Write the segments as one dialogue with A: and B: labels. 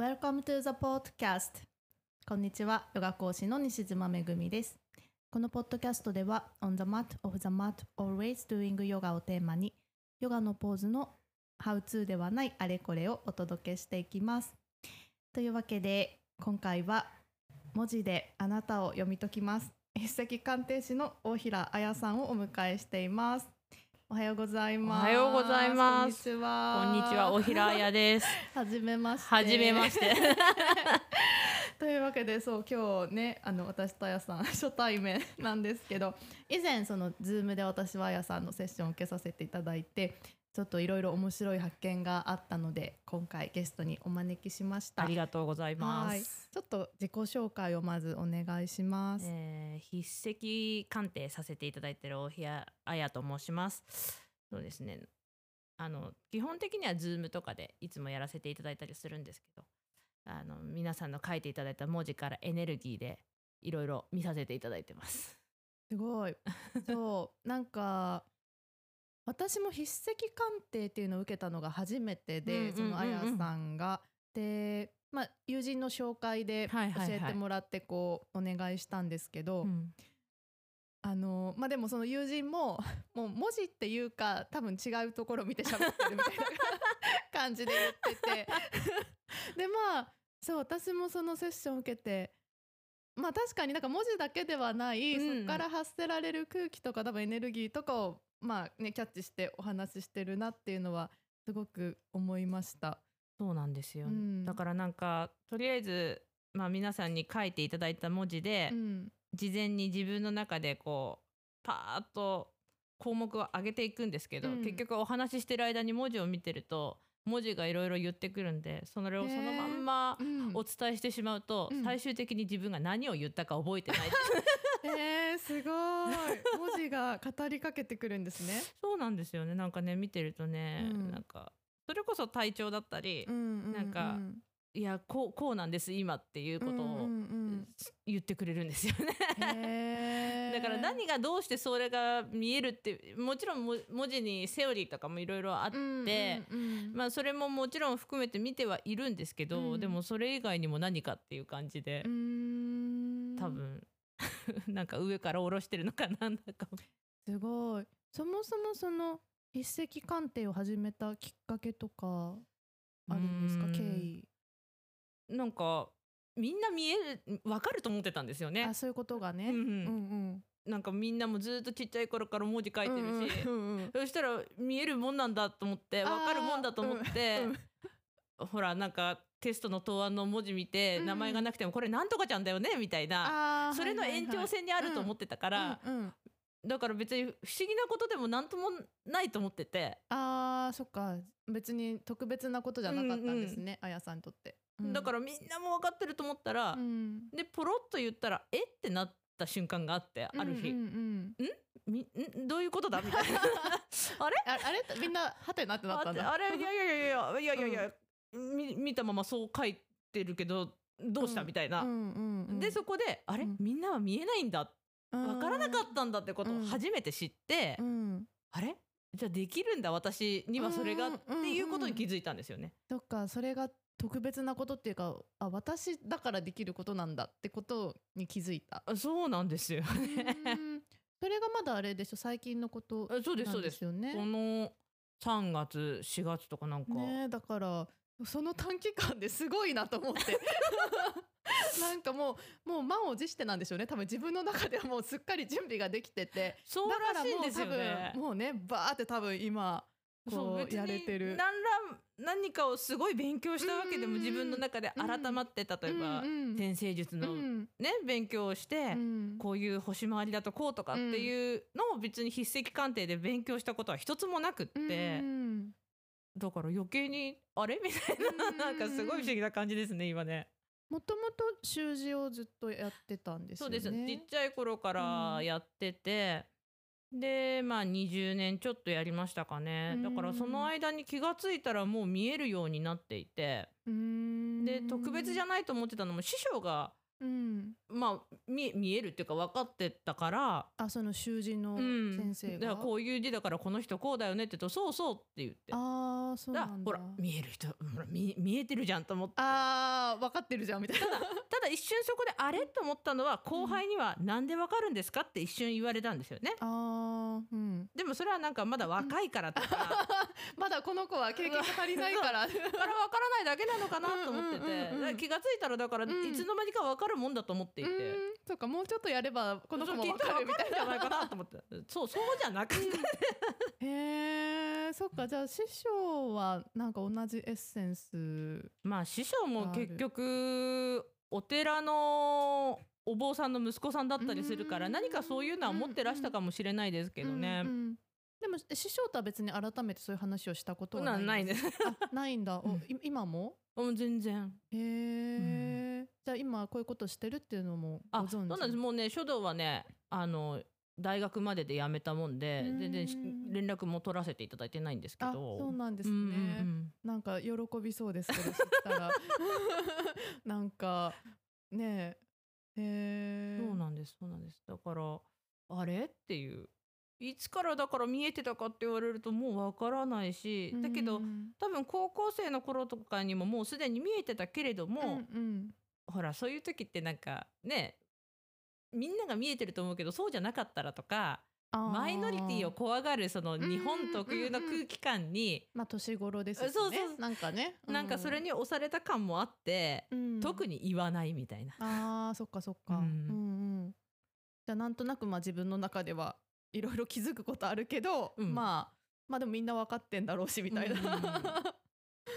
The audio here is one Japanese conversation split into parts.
A: Welcome to the podcast. こんにちは。ヨガ講師の西島めぐみです。このポッドキャストでは On the mat, off the mat, always doing yoga をテーマにヨガのポーズの How to ではないあれこれをお届けしていきます。というわけで今回は文字であなたを読み解きます。筆跡鑑定士の大平彩さんをお迎えしています。おはようございます
B: おはようございます
A: こんにちは
B: こんにちは、おひらあやです。
A: はじめまして
B: はじめまして。
A: というわけでそう今日ねあの私とあやさん 初対面なんですけど以前その Zoom で私はあやさんのセッションを受けさせていただいてちょっといろいろ面白い発見があったので今回ゲストにお招きしました
B: ありがとうございま
A: はい
B: す。
A: ちょっと自己紹介をまずお願いします、
B: えー筆跡鑑定させていただいている大日あやと申します。そうですね。あの基本的にはズームとかでいつもやらせていただいたりするんですけど、あの皆さんの書いていただいた文字からエネルギーでいろいろ見させていただいてます。
A: すごいそうなんか私も筆跡鑑定っていうのを受けたのが初めてで、そのあやさんが。で、まあ、友人の紹介で教えてもらってこうお願いしたんですけど、
B: うん。
A: あのまあでもその友人も もう文字っていうか多分違うところを見て喋ってるみたいな 感じで言ってて。でまあそう私もそのセッションを受けてまあ確かになんか文字だけではない、
B: うん。
A: そこから発せられる空気とか多分エネルギーとかをまあねキャッチしてお話ししてるなっていうのはすごく思いました。
B: そうなんですよ、
A: うん。
B: だからなんかとりあえず、まあ、皆さんに書いていただいた文字で、
A: うん。
B: 事前に自分の中でこうパーッと項目を上げていくんですけど、
A: うん。
B: 結局お話ししてる間に文字を見てると文字がいろいろ言ってくるんでそれをそのまんま
A: うん。
B: お伝えしてしまうと、
A: うん。
B: 最終的に自分が何を言ったか覚えてない
A: えー、すごい。文字が語りかけてくるんですね。
B: そうなんですよね。なんかね見てるとね、
A: うん。
B: なんかそれこそ体調だったり、
A: うんうんうん。
B: なんかいやこうこうなんです今っていうことを言ってくれるんですよね。だから何がどうしてそれが見えるってもちろんも文字にセオリーとかもいろいろあって、
A: うんうんうん。
B: まあ、それももちろん含めて見てはいるんですけど、
A: うん。
B: でもそれ以外にも何かっていう感じで多分 なんか上から下ろしてるのかなんだか。
A: すごい。そもそもその筆跡鑑定を始めたきっかけとかあるんですか？経緯。
B: なんかみんな見える分かると思ってたんですよね。
A: あ。そういうことがね、
B: うんうん。
A: うん
B: なんかみんなもずっとちっちゃい頃から文字書いてるし、
A: うんうん。うん
B: そしたら見えるもんなんだと思って分かるもんだと思って、
A: うん。
B: ほらなんかテストの答案の文字見て、
A: うん
B: 名前がなくてもこれなんとかちゃんだよねみたいなそれの延長線にあると思ってたから、
A: うんうん
B: だから別に不思議なことでもなんともないと思ってて、
A: あーそっか。別に特別なことじゃなかったんですね、あやさんにとって、うん。
B: だからみんなも分かってると思ったら、
A: うん。
B: でポロッと言ったらえ？ってなった瞬間があってある日、
A: うん？
B: みん？どういうことだ？みたいな。あれ？
A: ああれ？みんなはてなってなったんだ。
B: ああれ？いやいやいやいやいやいや見たままそう書いてるけどどうした、
A: うん。
B: みたいな。
A: うんうんうん。
B: でそこであれ、
A: うん。
B: みんなは見えないんだ。分からなかったんだってことを
A: うん。
B: 初めて知って、
A: うん。
B: あれ？じゃあできるんだ私にはそれが
A: うん
B: っていうことに気づいたんですよね。
A: そっかそれが特別なことっていうかあ私だからできることなんだってことに気づいた。
B: あそうなんですよね。
A: うん。それがまだあれでしょ？最近のこと
B: あそうです
A: な
B: そうんです。こ
A: ですよね。
B: の3月4月とかなんか、
A: ねだからその短期間ですごいなと思って。なんかもうもう満を持してなんでしょうね。多分自分の中ではもうすっかり準備ができてて。
B: そう
A: ら
B: しいんですよね。
A: 分。もうねバーって多分今こうやれてる。
B: に何ら何かをすごい勉強したわけでも自分の中で改まって例えば
A: うんうん。
B: 天星術の
A: うん
B: ね勉強をして
A: うん。
B: こういう星回りだとこうとかっていうのを別に筆跡鑑定で勉強したことは一つもなくって。
A: うん
B: だから余計にあれ？みたい
A: うん。
B: ななんかすごい不思議な感じですね今ね。
A: もともと習字をずっとやってたんですよね。
B: そうです。ちっちゃい頃からやってて、でまあ20年ちょっとやりましたかね、だからその間に気がついたらもう見えるようになっていて
A: うーん。
B: で特別じゃないと思ってたのも師匠が
A: うん。
B: まあ見見えるっていうか分かってたから、
A: あその習字の
B: うん、
A: 先生が、
B: だからこういう字だからこの人こうだよねって言うとそうそうって言って
A: ああそう
B: だ
A: なんだ。
B: ほら見える人ほら見見えてるじゃんと思って。
A: あー分かってるじゃんみたいな。
B: ただ一瞬そこであれと思ったのは後輩にはなんでわかるんですかって一瞬言われたんですよね。
A: あーうん。
B: でもそれはなんかまだ若いからとか、
A: まだこの子は経験が足りないから。
B: からわからないだけなのかなと思ってて、気がついたらだからい
A: うん。
B: つの間にかわかるもんだと思っていて、
A: うんそうかもうちょっとやればこの子も分かるみたい
B: かるんじゃないかなと思って。そうそうじゃなくて、
A: なへえそっかじゃあ師匠はなんか同じエッセンス
B: まあ師匠も結局お寺のお坊さんの息子さんだったりするから
A: うん。
B: 何かそういうのは持ってらしたかもしれないですけどね。
A: でも師匠とは別に改めてそういう話をしたことはな
B: ないないです。
A: あないんだ、今も？
B: もう全然。
A: へえ、じゃあ今こういうことしてるっていうのもご
B: あ、
A: 存知？
B: そうなんです。もうね書道はねあの大学までで辞めたもんで
A: うん。
B: 全然し連絡も取らせていただいてないんですけ
A: あ
B: ど。
A: そうなんですね、
B: うんうんうん。
A: なんか喜びそうですけど知ったら。なんかねえ。へえ
B: そうなんですそうなんです。だからあれ？っていういつからだから見えてたかって言われるともうわからないしだけど
A: うん
B: 多分高校生の頃とかにももうすでに見えてたけれども、
A: うんうん。
B: ほらそういう時ってなんかねみんなが見えてると思うけどそうじゃなかったらとかマイノリティを怖がるその日本特有の空気感に
A: まあ年頃ですしね。
B: そうそう
A: なんかね。
B: なんかそれ
A: に、
B: に押された感もあって、
A: うん
B: 特に言わないみたいな。
A: あーそっかそっか、
B: う
A: うんん、うん。じゃあなんとなくまあ自分の中ではいろいろ気づくことあるけど、
B: うん。
A: まあまあでもみんな分かってんだろうしみたいな、
B: うん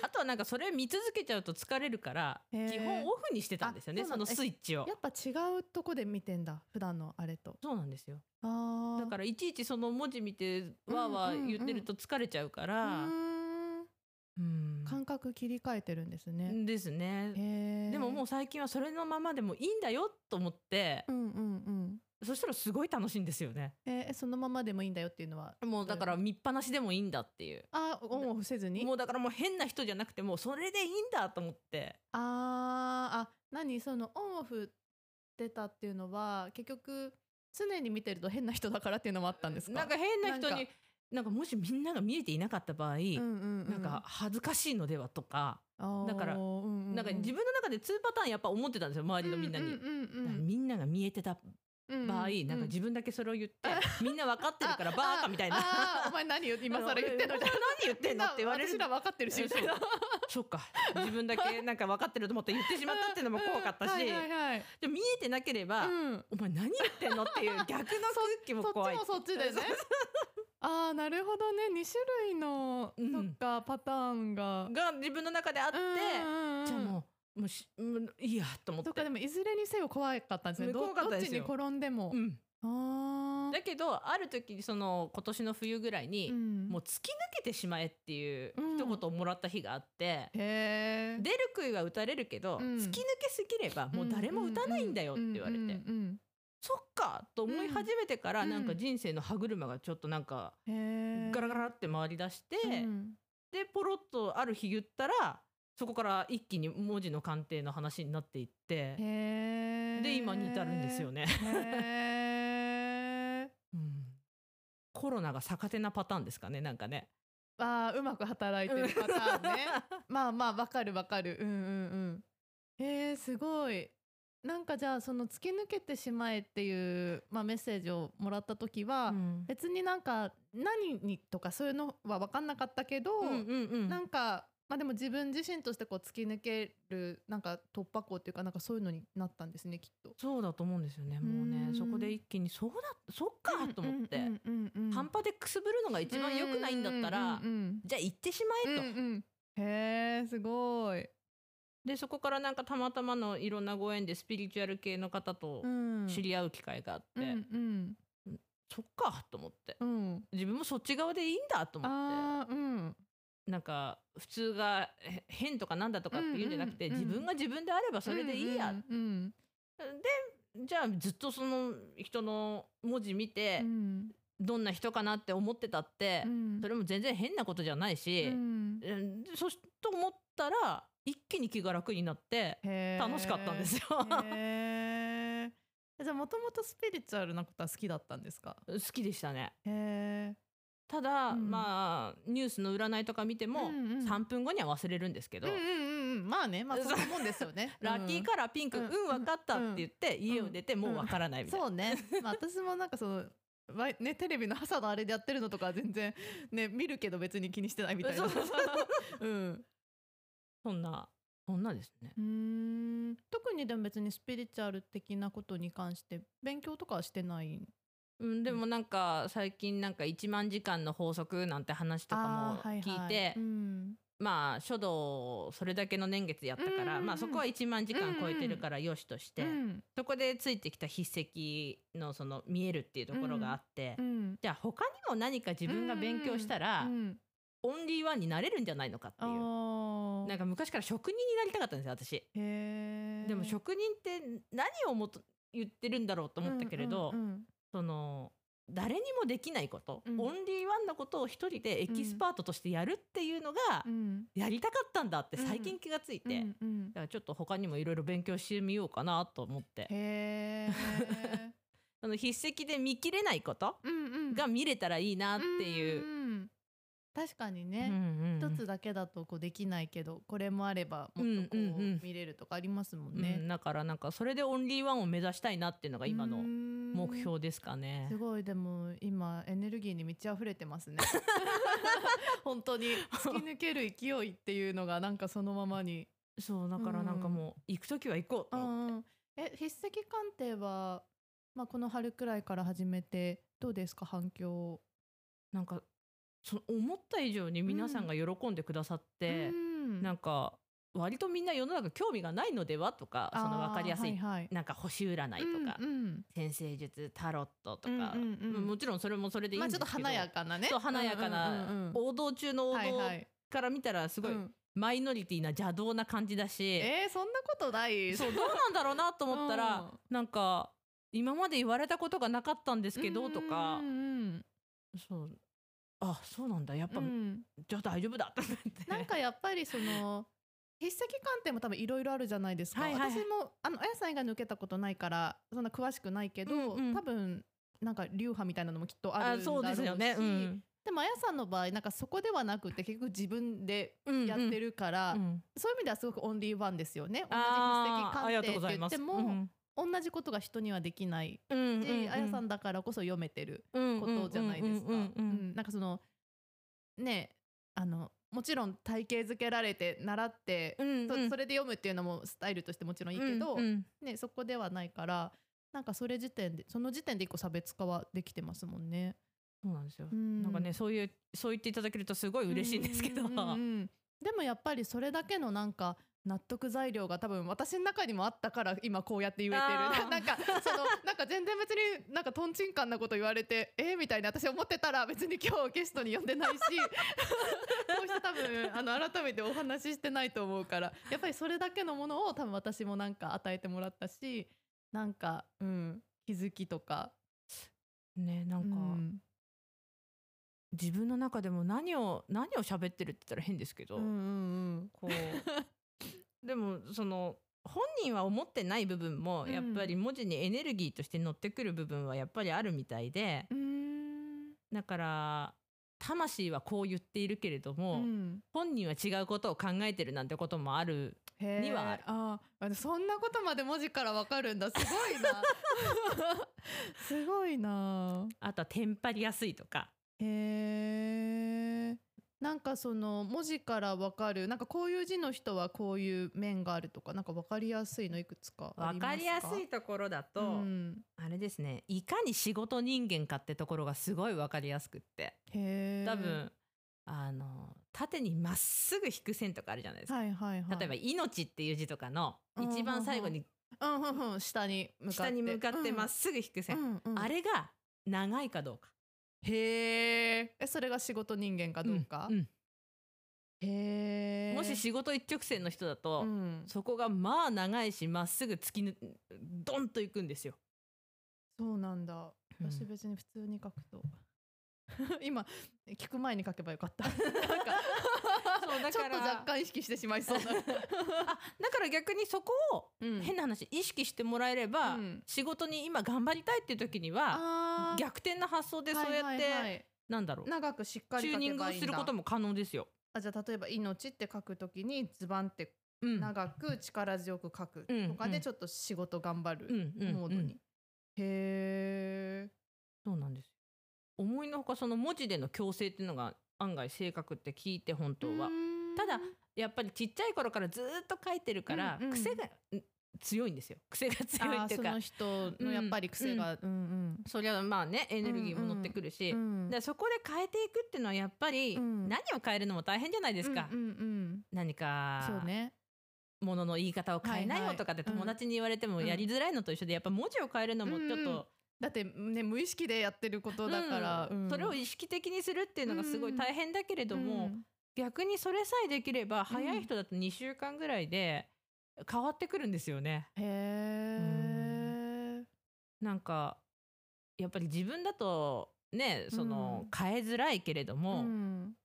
B: あとはなんかそれ見続けちゃうと疲れるから基本オフにしてたんですよねそのスイッチを。
A: やっぱ違うとこで見てんだ普段のあれと。
B: そうなんですよ。
A: あ
B: だからいちいちその文字見てわーわー言ってると疲れちゃうから。
A: ら
B: うん。
A: 感覚切り替えてるんですね、
B: ですね。でももう最近はそれのままでもいいんだよと思って
A: うんうんうん
B: そしたらすごい楽しいんですよね。
A: えーそのままでもいいんだよっていうのは？
B: もうだから見っぱなしでもいいんだっていう。
A: あオンオフせずに？
B: もうだからもう変な人じゃなくてもうそれでいいんだと思って。
A: あーあ何そのオンオフ出たっていうのは結局常に見てると変な人だからっていうのもあったんですか？
B: なんか変な人になんか。もしみんなが見えていなかった場合、
A: うんうんうん、
B: なんか恥ずかしいのではとか、だから
A: うんうんうん。
B: なんか自分の中で2パターンやっぱ思ってたんですよ周りのみんなに。
A: うんうんうん
B: みんなが見えてた
A: うん
B: 場合、
A: うん。
B: なんか自分だけそれを言って、みんな分かってるからバーカみたいな。
A: ああーお前何よ今更言ってんの？
B: 何言ってんの？って言われる。
A: 私ら分かってるし。
B: そっか。自分だけなんか分かってると思って言ってしまったっていうのも怖かったし、でも見えてなければ、
A: うん。
B: お前何言ってんのっていう 逆の空気も
A: そっ
B: 怖い
A: ちもそっちでね。ああなるほどね。2種類の、
B: うん。
A: そっかパターンが。
B: が自分の中であって、
A: うん。
B: じゃあもうもうしもういいやと思って。
A: そっかでもいずれにせよ怖かったんですね。ど
B: 怖かったですよ。
A: どっちに転んでも、
B: うん、
A: あ
B: だけどある時その今年の冬ぐらいに、
A: うん。
B: もう突き抜けてしまえっていう
A: うん。
B: 一言をもらった日があって、
A: へえ
B: 出る杭は打たれるけど、
A: うん。
B: 突き抜けすぎればもう誰も打たないんだよって言われて、
A: うん。うん。
B: そっかと思い始めてから、
A: うん。
B: なんか人生の歯車がちょっとなんか
A: うんへえ
B: ガラガラって回り出して、
A: うん。
B: でポロッとある日言ったらそこから一気に文字の鑑定の話になっていってで今に至るんですよね、うん。コロナが逆手なパターンですかねなんかね。
A: あーうまく働いてるパターンね。まあまあわかるわかる。うんうんうん。へえすごい。なんかじゃあその突き抜けてしまえっていう、まあ、メッセージをもらった時は、
B: うん。
A: 別になんか何にとかそういうのは分かんなかったけど、
B: うんうんうん。
A: なんかまあでも自分自身としてこう突き抜けるなんか突破口っていうかなんかそういうのになったんですねきっと。
B: そうだと思うんですよねもうね
A: うん
B: そこで一気にそうだそっかと思って、
A: うんうんうんうん
B: 半端でくすぶるのが一番良くないんだったら、
A: うんうん
B: じゃあ行ってしまえと、
A: うんうん。へえすごい。
B: でそこからなんかたまたまのいろんなご縁でスピリチュアル系の方と
A: うん。
B: 知り合う機会があって、
A: うん
B: そっかと思って。
A: うん。うん
B: 自分もそっち側でいいんだと思っ
A: あーうん。
B: てなんか普通がへ変とかなんだとかっていうんじゃなくて、自分が自分であればそれでいいや、
A: うん
B: でじゃあずっとその人の文字見て、
A: うん。
B: どんな人かなって思ってたって、
A: うん。
B: それも全然変なことじゃないし、
A: うん。
B: うんそしと思ったら一気に気が楽になって楽しかったんですよ。
A: じゃあもともとスピリチュアルなことは好きだったんですか？
B: 好きでしたね。
A: へえ
B: ただ、
A: うん
B: まあニュースの占いとか見ても、
A: うんうん
B: 3分後には忘れるんですけど、
A: うんうんうんうん。まあねまあそんなもんですよね。
B: ラッキーカラーピンク、
A: う
B: うんん、分かったって言って、家を出てもう分からないみたいな、
A: そうね、まあ、私もなんかそのねテレビの朝のあれでやってるのとかは全然ね見るけど別に気にしてないみたいな。
B: そう
A: ん。
B: そんなそんなですね。
A: うーん。特にでも別にスピリチュアル的なことに関して勉強とかはしてない
B: うん、でもなんか最近なんか1万時間の法則なんて話とかも聞い
A: はい。
B: て、
A: うん。
B: まあ書道それだけの年月やったから、
A: うんうんうん。
B: まあそこは1万時間超えてるからよしとして、
A: うん
B: そこでついてきた筆跡のその見えるっていうところがあって、
A: うん
B: じゃあ他にも何か自分が勉強したら、
A: うん
B: オンリーワンになれるんじゃないのかって
A: あ
B: いう。
A: ー。
B: なんか昔から職人になりたかったんですよ私。でも職人って何をもと言ってるんだろうと思ったけれど、
A: うんうん
B: その誰にもできないこと、
A: うん。
B: オンリーワンのことを一人でエキスパートとしてやるっていうのが
A: うん。
B: やりたかったんだって最近気がついて、
A: うんうん。
B: だからちょっと他にもいろいろ勉強してみようかなと思って。
A: へえ
B: その筆跡で見切れないことが見れたらいいなっていう。
A: んん確かに
B: うん
A: ね、
B: うん。
A: 一つだけだとこうできないけどこれもあればもっとこ
B: うんうんうん。
A: う見れるとかありますもん
B: うん
A: ね。
B: だからなんかそれでオンリーワンを目指したいなっていうのが今の目
A: 目
B: 標ですかね。
A: す。ごい。でも今エネルギーに満ち溢れてますね。本当に。突き抜ける勢いっていうのがなんかそのままに。
B: そうだからなんかもう行く時は行こうと思って。
A: うんえ筆跡鑑定は、まあ、この春くらいから始めてどうですか？反響
B: なんかその思った以上に皆さんが喜んでくださって、
A: うん。
B: なんか割とみんな世の中興味がないのではとかその分かりやすい
A: はいはい。
B: なんか星占いとか、
A: うんうん。
B: 先生術タロットとか、
A: うんうんうん。
B: まあもちろんそれもそれでいい
A: まあ
B: んですけど、
A: ちょっと華やかなね。
B: そう華やか
A: うんうん
B: な
A: うんうん。
B: 王道中の王道
A: はいはい。
B: から見たらすごい
A: うん。
B: マイノリティな邪道な感じだし、
A: えー、そんなことない。
B: そうどうなんだろうなと思ったら、
A: うん。
B: なんか今まで言われたことがなかったんですけどとか
A: うんうん。
B: そうあそうなんだ。やっぱ、
A: うん。うん
B: じゃあ大丈夫だと思って。
A: なんかやっぱりその筆跡鑑定も多分いろいろあるじゃないですか、
B: はいはいはい。
A: 私もあのあやさん以外に受けたことないからそんな詳しくないけど、
B: うんうん。
A: 多分なんか流派みたいなのもきっとあるんだろ
B: そうう
A: し
B: ですよね、うん。
A: でもあやさんの場合なんかそこではなくて結局自分でやってるから、
B: うん
A: そういう意味ではすごくオンリーワンですよね。同じ筆跡鑑定って言っても、同じことが人にはできない
B: うんうんうん。
A: し、あやさんだからこそ読めてる
B: こ
A: ことじゃないですか。
B: うんうん
A: うんなんかそのねあのもちろん体系づけられて習って、
B: うん。
A: そそれで読むっていうのもスタイルとしてもちろんいいけど、
B: うんうん。
A: ね、そこではないからなんかそれ時点でその時点で一個差別化はできてますもんね。
B: そうなんですよ、
A: うん。
B: なんかねそういうそう言っていただけるとすごい嬉しいんですけど、
A: うんうんうん。でもやっぱりそれだけのなんか納得材料が多分私の中にもあったから今こうやって言えてる。なんかそのなんか全然別になんかとんちんかんなこと言われてえー、みたいな。私思ってたら別に今日ゲストに呼んでないし。こうして多分あの改めてお話ししてないと思うから。やっぱりそれだけのものを多分私もなんか与えてもらったしなんか、うん、気づきとか。
B: ねなんか、
A: うん。
B: 自分の中でも何を何を喋ってるって言ったら変ですけど、
A: うんうん。
B: こうでもその本人は思ってない部分も
A: うん
B: やっぱり文字にエネルギーとして乗ってくる部分はやっぱりあるみたいで
A: うんうん。
B: だから魂はこう言っているけれども、
A: うん。
B: 本人は違うことを考えてるなんてこともあるにはある。
A: あそんなことまで文字からわかるんだ。すごいな。すごいな。
B: あとはテンパりやすいとか。
A: へえなんかその文字からわかるなんかこういう字の人はこういう面があるとかなんかわかりやすいのいくつかありますか？
B: 分かりやすいところだと、
A: うん、
B: あれですねいかに仕事人間かってところがすごい分かりやすくって。多分あの縦にまっすぐ引く線とかあるじゃないですか、
A: はいはいはい。
B: 例えば「命」っていう字とかの
A: うん
B: 一番最後に
A: うんうんうん下に向かって。
B: 下に向かってまっすぐ引く線、
A: うんうん。
B: あれが長いかどうか
A: へー。えそれが仕事人間かどうか、
B: んん。
A: へえ
B: もし仕事一直線の人だと、
A: うん、
B: そこがまあ長いしまっすぐ突きぬドンといくんですよ。
A: そうなんだ。
B: うん。
A: 私別に普通に書くと。今聞く前に書けばよかった。なんか
B: そうだ
A: ちょっと
B: から
A: 若干意識してしまいそうな、
B: あだから逆にそこを
A: うん。
B: 変な話意識してもらえれば、
A: うん。
B: 仕事に今頑張りたいっていう時には逆転の発想でそうやって、
A: はいはいはい。
B: なんだろう。
A: 長くしっかり
B: チューニングすることも可能ですよ。
A: あじゃあ例えば「命」って書くときにズバンって
B: うん。
A: 長く力強く書く
B: うん
A: とか
B: うん
A: でちょっと仕事頑張るモードに、
B: うん
A: へえ
B: そうなんです思いのほかその文字での強制っていうのが案外正確って聞いて本当はただやっぱりちっちゃい頃からずーっと書いてるから、
A: うんうん。
B: 癖がん強いんですよ。癖が強いっていうか。
A: その人のやっぱり癖が。うん
B: そりゃまあねエネルギーも乗ってくるし、
A: うんうん
B: でそこで変えていくっていうのはやっぱり、
A: うん。
B: 何を変えるのも大変じゃないですか、
A: うんうんうん。
B: 何か
A: そうね。
B: ものの言い方を変えないよとかって
A: うん
B: 友達に言われても
A: うん。
B: やりづらいのと一緒でやっぱ文字を変えるのもちょっ
A: うんうん。
B: と、
A: だってね無意識でやってることだから、
B: うん。
A: うん。
B: それを意識的にするっていうのがすごい大変だけれども、
A: うん
B: 逆にそれさえできれば早い人だと2週間ぐらいで変わってくるんですよね。
A: へえ、
B: なんかやっぱり自分だとねその、
A: うん。
B: 変えづらいけれども、
A: うん。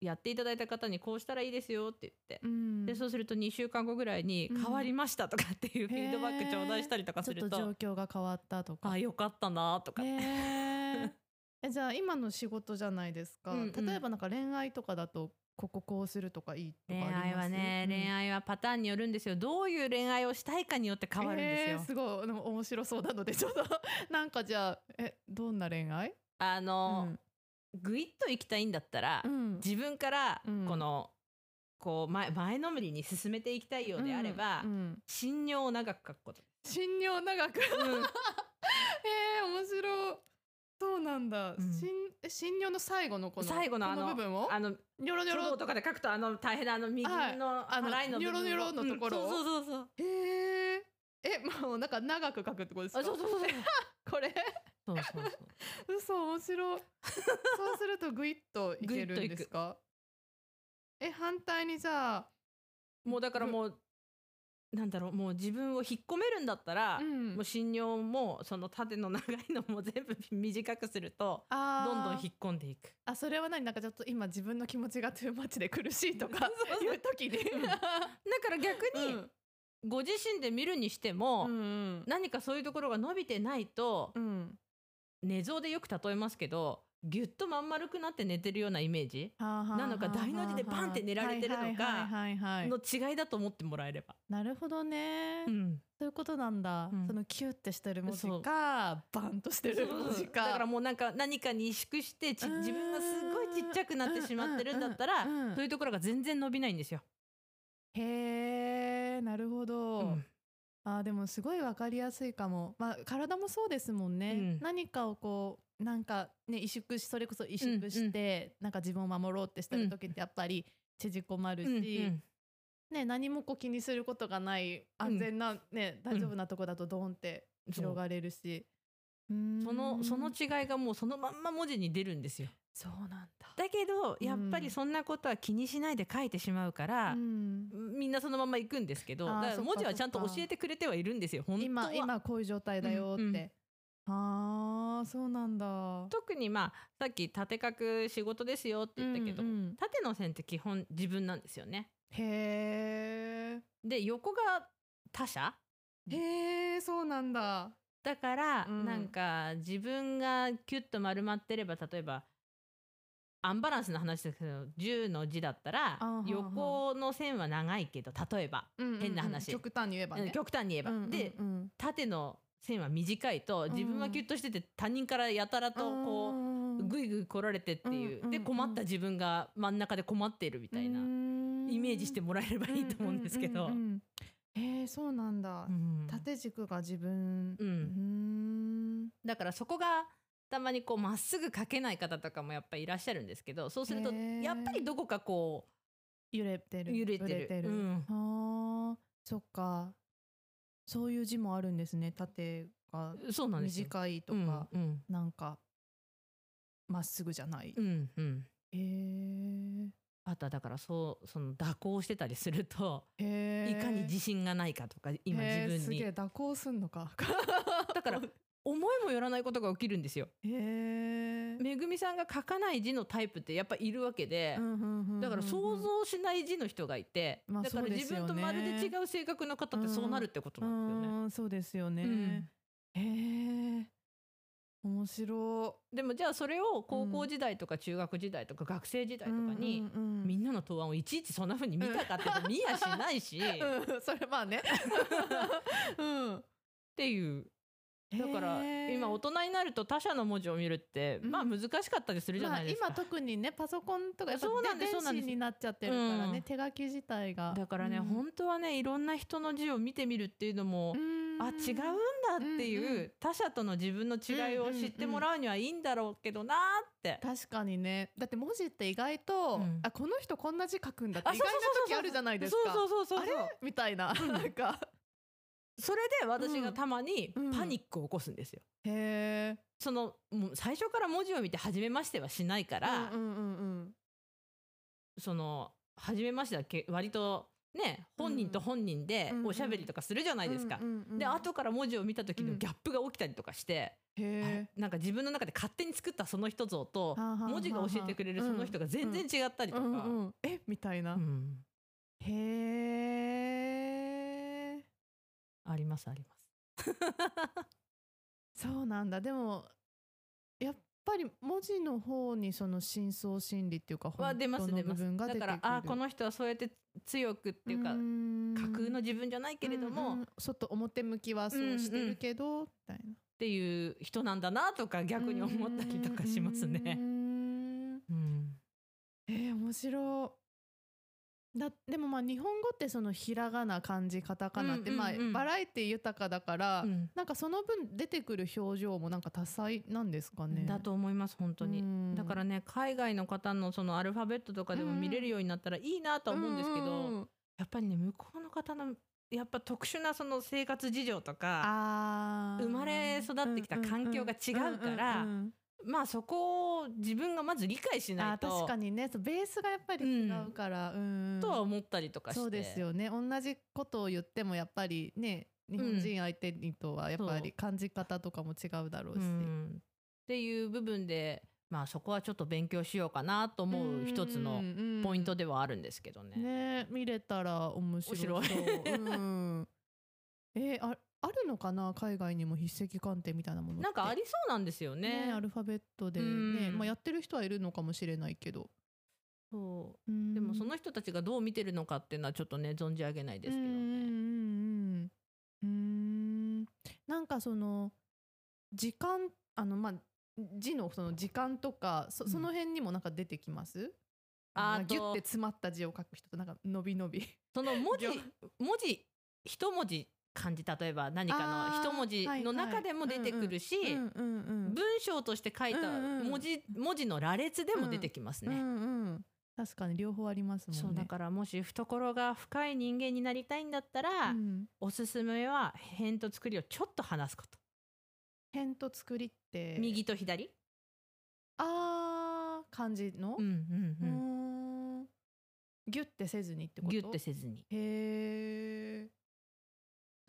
B: やっていただいた方にこうしたらいいですよって言って、
A: うん。
B: でそうすると2週間後ぐらいに
A: うん。
B: 変わりましたとかっていうフィードバック頂戴したりとかすると、
A: ちょっと状況が変わったとか。
B: あよかったなとか、
A: えじゃあ今の仕事じゃないですか、
B: うんうん。
A: 例えばなんか恋愛とかだとこここうするとかいいとかあ
B: 恋
A: ります？
B: 愛はね、
A: うん。
B: 恋愛はパターンによるんですよ。どういう恋愛をしたいかによって変わるんですよ。
A: えーすごい。面白そうなのでちょっと。なんかじゃあえどんな恋愛？
B: あの、ぐいっと行きたいんだったら、
A: うん。
B: 自分から
A: うん。
B: この、こう前前のめりに進めていきたいようであれば、
A: うん。うん。
B: 信用を長く書くこと。
A: 信用長く？えー、面白いそうなんだ、
B: うん。
A: 信え信用の最後のこの
B: 最後のあの
A: 部分を？
B: あの
A: ニョロニョロ？
B: とかで書くとあの大変なあの右
A: はい
B: の
A: あの
B: 払いの部分を。
A: ニョロニョロのところを？
B: うんそうそうそうそう。
A: へええもうなんか長く書くってことですか？
B: あそうそうそう
A: これ？
B: そうそうそう
A: 嘘面白い。そうするとグイッといけるんですか？え反対にじゃあ
B: もうだからもうなんだろうもう自分を引っ込めるんだったら、
A: うん。
B: もう信用もその縦の長いのも全部短くするとどんどん引っ込んでいく。
A: あそれは何なんかちょっと今自分の気持ちがトゥーマッチで苦しいとか いう時に。
B: うん。だから逆に、
A: うん。
B: ご自身で見るにしても、
A: うんうん。
B: 何かそういうところが伸びてないと、
A: うん。
B: 寝相でよく例えますけどぎゅっとまん丸くなって寝てるようなイメージ？
A: な
B: なのか大の字でバンって寝られてるのかの違いだと思ってもらえれば。
A: なるほどね、
B: うん。
A: そういうことなんだ、
B: うん。
A: そのキュッてしてる文字かバンとしてる文字か。
B: だからもうなんか何かに萎縮して自分がすごいちっちゃくなってしまってるんだったらそういうところが全然伸びないんですよ。
A: へえなるほど、
B: うん。
A: あーでもすごいわかりやすいかも、まあ、体もそうですもんね、
B: うん。
A: 何かをこうなんかね萎縮しそれこそ萎縮して、なんか自分を守ろうってしてる時ってやっぱり縮こまるし、
B: うんうん。
A: ね、何もこう気にすることがない安全な、ね大丈夫なとこだとドーンって広がれるし、う。ーん。
B: そのその違いがもうそのまんま文字に出るんですよ。
A: そうなんだ。
B: だけど
A: うん
B: やっぱりそんなことは気にしないで書いてしまうから、
A: うん。
B: みんなそのまま行くんですけどだから文字はちゃんと教えてくれてはいるんですよ。本当は。
A: 今今こういう状態だよって、
B: うんうん
A: ああそうなんだ。
B: 特にまあさっき縦書く仕事ですよって言ったけど、
A: うんうん
B: 縦の線って基本自分なんですよね。
A: へ
B: で横が他者？
A: えへえそうなんだ。
B: だから、
A: うん。
B: なんか自分がキュッと丸まってれば例えばアンバランスな話ですけど10の字だったら横の線は長いけど例えば、
A: うんうんうん。
B: 変な話。
A: 極端に言えばね。
B: 極端に言えば、
A: うんうんうん。
B: で縦の線は短いと自分はキュッとしてて他人からやたらとこうぐいぐい来られてっていう、で困った自分が真ん中で困っているみたいなイメージしてもらえればいいと思うんですけど。
A: えそうなんだ、
B: うん。
A: 縦軸が自分。
B: うん。
A: ん。
B: だからそこがたまにこうまっすぐ書けない方とかもやっぱりいらっしゃるんですけどそうするとやっぱりどこかこ
A: 揺れてる。
B: 揺れてる。
A: ぶ
B: うん。
A: あー。そっかそういう字もあるんですね。縦が。短いと
B: うん
A: か、
B: うん。
A: なんかまっすぐじゃない、
B: うんうん。
A: へえ
B: あとはだからそうその蛇行してたりすると
A: へえ
B: いかに自信がないかとか今自分に。
A: すげえ蛇行すんのか。
B: だから思いもよらないことが起きるんですよ。めぐみさんが書かない字のタイプってやっぱいるわけで、
A: うんうんうんうん
B: だから想像しない字の人がいて、
A: まあ
B: だから自分とまるで違う性格の方ってそうなるってことなんですよね。
A: うんそうですよね。
B: うん
A: へえ。面白
B: でもじゃあそれを高校時代とか中学時代とか学生時代
A: い。
B: とかに、
A: うんうんうん
B: みんなの答案をいちいちそんな風に見たかって見やしないし、っ
A: うん、それまあね。うん。
B: ていうだから今大人になると他者の文字を見るって、
A: うん。
B: まあ難しかったりするじゃないですか。
A: まあ、今特にねパソコンとかやっぱ
B: そうなんです
A: 電子になっちゃってるからね、
B: うん
A: 手書き自体が。
B: だからね、
A: うん。
B: 本当はねいろんな人の字を見てみるっていうのも、
A: うん。
B: あ違うんだっていう、
A: うんうん。
B: 他者との自分の違いを知ってもらうにはいいんだろうけどなーって。
A: 確かにね。だって文字って意外と、
B: うん。
A: あこの人こんな字書くんだって
B: あ
A: 意外な時あるじゃないですか。
B: そうそうそうそう
A: みたいな、
B: うん。
A: なんか
B: それで私がたまに
A: うん。
B: パニックを起こすんですよ。
A: へえ
B: そのもう最初から文字を見て初めましてはしないから、
A: うんうんうん
B: その初めましてはけ割とね本人と本人で
A: うんうん。
B: おしゃべりとかするじゃないですか。
A: うんうんうん
B: で後から文字を見た時のギャップが起きたりとかして、
A: へえ
B: なんか自分の中で勝手に作ったその人像と文字が教えてくれるその人が全然違ったりとか、
A: うんうんえみたいな、
B: うん。
A: へえ
B: ありますあります。
A: そうなんだ。でもやっぱり文字の方にその深層心理っていうか
B: は
A: 本当の部分が出てくる。
B: だからあこの人はそうやって強くっていうか架空の自分じゃないけれども、っ
A: うんうん。外表向きはそうしてるけど、みたいな。
B: ていう人なんだなとか逆に思ったりとかします
A: う
B: ね。
A: ん。
B: うん。
A: えー、面白いだでもまあ日本語ってそのひらがな漢字カタカナって、まあバラエティ豊かだから、
B: うん。
A: なんかその分出てくる表情もなんか多彩なんですかね。
B: だと思います本当に。
A: うん。
B: だからね海外の方のそのアルファベットとかでも見れるようになったらいいなとは思うんですけど、やっぱりね向こうの方のやっぱ特殊なその生活事情とか生まれ育ってきた環境が違うからまあそこを自分がまず理解しないと
A: 確かにね。そうベースがやっぱり違うから、うん。
B: とは思ったりとかして。
A: そうですよね。同じことを言ってもやっぱりね日本人相手にとはやっぱり感じ方とかも違うだろうし、
B: うん。っていう部分でまあそこはちょっと勉強しようかなと思う一つのポイント
A: で
B: ではあるんですけどね。
A: ね見れたら面白そう。
B: 面白
A: うん、えーああるのかな？海外にも筆跡鑑定みたいなものって。
B: なんかありそうなんですよね。
A: ねアルファベットでね、
B: うん。
A: まあ、やってる人はいるのかもしれないけど、
B: そう。
A: うん。
B: でもその人たちがどう見てるのかっていうのはちょっとね存じ上げないですけどね。
A: うんなんかその時間あのまあ字のその時間とかそ
B: うん。
A: その辺にもなんか出てきます、
B: あと
A: なんかギュッて詰まった字を書く人となんか伸び伸び。
B: その文字
A: 行
B: 文字一文字漢字例えば何かの一文字の中でも出てくるし、文章として書いた文字,、文字の羅列でも出てきますね。
A: うんうん確かに両方ありますもんね。
B: そうだからもし懐が深い人間になりたいんだったら、
A: うん。
B: おすすめは辺と作りをちょっと話すこと、
A: 辺と作りって
B: 右と左、
A: あー漢字の？
B: うんうん
A: う
B: ん。
A: ギュッてせずにってこと？
B: ギュッてせずに。
A: へえ。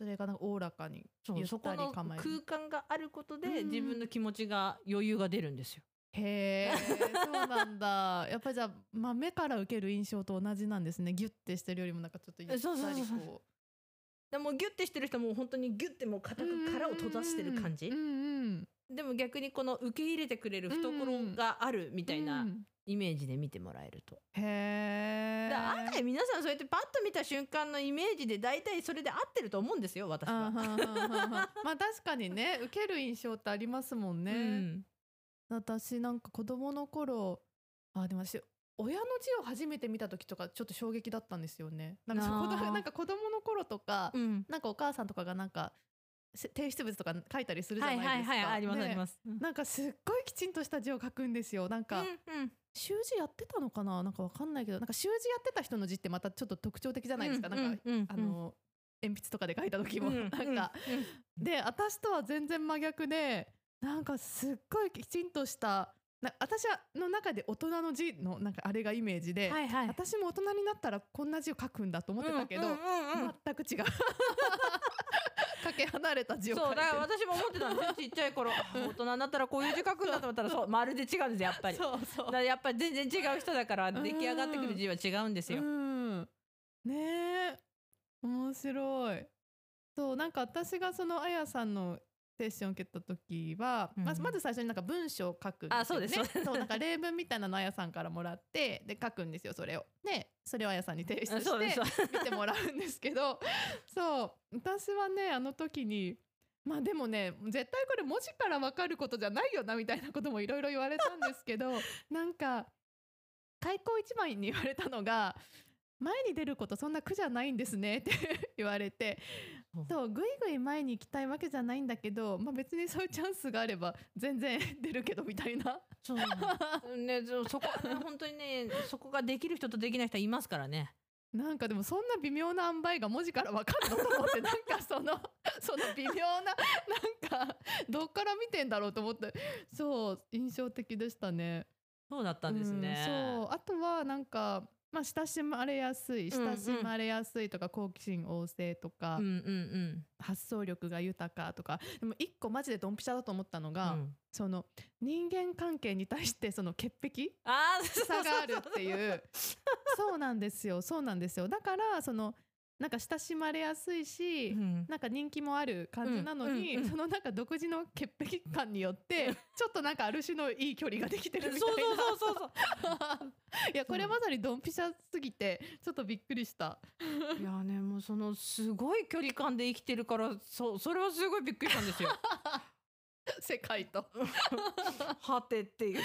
A: それがなんかおおらかにゆったり構える。
B: 空間があることで
A: うん
B: 自分の気持ちが余裕が出るんですよ。
A: へえ、そうなんだ。やっぱりじゃあ、まあ、目から受ける印象と同じなんですね。ギュッてしてるよりもなんかちょっとゆったり
B: そうそうそうそう
A: こ
B: でもギュッてしてる人も本当にギュッてもう固
A: う。
B: く殻を閉ざしてる感じ？
A: うんうん。
B: でも逆にこの受け入れてくれる懐があるみたいな
A: うん
B: イメージで見てもらえると。
A: へえ。
B: 案外皆さんそうやってパッと見た瞬間のイメージで大体それで合ってると思うんですよ私
A: あ
B: は。
A: まあ確かにね受ける印象ってありますもんね。
B: うん
A: 私なんか子供の頃あでも私親の字を初めて見た時とかちょっと衝撃だったんですよね。なんかなんか子供の頃とか、
B: うん
A: なんかお母さんとかがなんかせ提出物とか書いたりするじゃ
B: は
A: ないいですか。
B: はいはいあります
A: で
B: あります。うん
A: なんかすっごいきちんとした字を書くんですよ。なんか、
B: うんうん
A: 習字やってたのかな？なんかわかんないけどなんか習字やってた人の字ってまたちょっと特徴的じゃないですか？なんか、
B: うんうん。
A: あの鉛筆とかで書いた時も、
B: うん
A: なんか、で私とは全然真逆でなんかすっごいきちんとしたな私はの中で大人の字のなんかあれがイメージで、
B: はいはい。
A: 私も大人になったらこんな字を書くんだと思ってたけど、
B: うんうんうんうん。
A: 全く違う。書 かけ離れた字を書
B: そ
A: いうてる。
B: だから私も思ってたんですよちっちゃい頃あ 大人になったらこういう字書くんだと思ったらそうまるで違うんですやっぱり。だ
A: そうそう。
B: からやっぱり全然違う人だから出来上がってくる字は違うんですよ、
A: うん、ねえ。面白い。そうなんか私がそのあやさんのセッションを受けた時は、まず
B: うん。
A: まず最初になんか文章を書くんですよ、ね、
B: あそう
A: なんか例文みたいなのあやさんからもらってで書くんですよそれを。でそれをあやさんに提出して見てもらうんですけど そう。私はねあの時にまあでもね絶対これ文字から分かることじゃないよなみたいなこともいろいろ言われたんですけど なんか開口一番に言われたのが前に出ることそんな苦じゃないんですねって 言われて
B: うん
A: そうぐいぐい前に行きたいわけじゃないんだけど、まあ、別にそういうチャンスがあれば全然出るけどみたいな。
B: そうねそそこね本当にねそこができる人とできない人いますからね。
A: なんかでもそんな微妙な塩梅が文字から分かるのと思ってなんかその その微妙ななんかどっから見てんだろうと思って。そう印象的でしたね。
B: そうだったんですね、
A: うんそう。あとはなんか、まあ、親しまれやすい親しまれやすいとか、好奇心旺盛とか、
B: うんうんうん。
A: 発想力が豊かとかでも一個マジでドンピシャだと思ったのが、
B: うん。
A: その人間関係に対してその潔癖？差があるっていう。そうなんですよそうなんですよ。だからそのなんか親しまれやすいし、
B: うん。
A: なんか人気もある感じなのに、
B: うん。うん。うん。
A: そのなんか独自の潔癖感によってちょっとなんかある種のいい距離ができてるみたいな。
B: そうそうそうそう
A: いやこれまさにドンピシャすぎてちょっとびっくりした。
B: いやねもうそのすごい距離感で生きてるからそうそれはすごいびっくりしたんですよ。
A: 世界と。
B: はてっていう。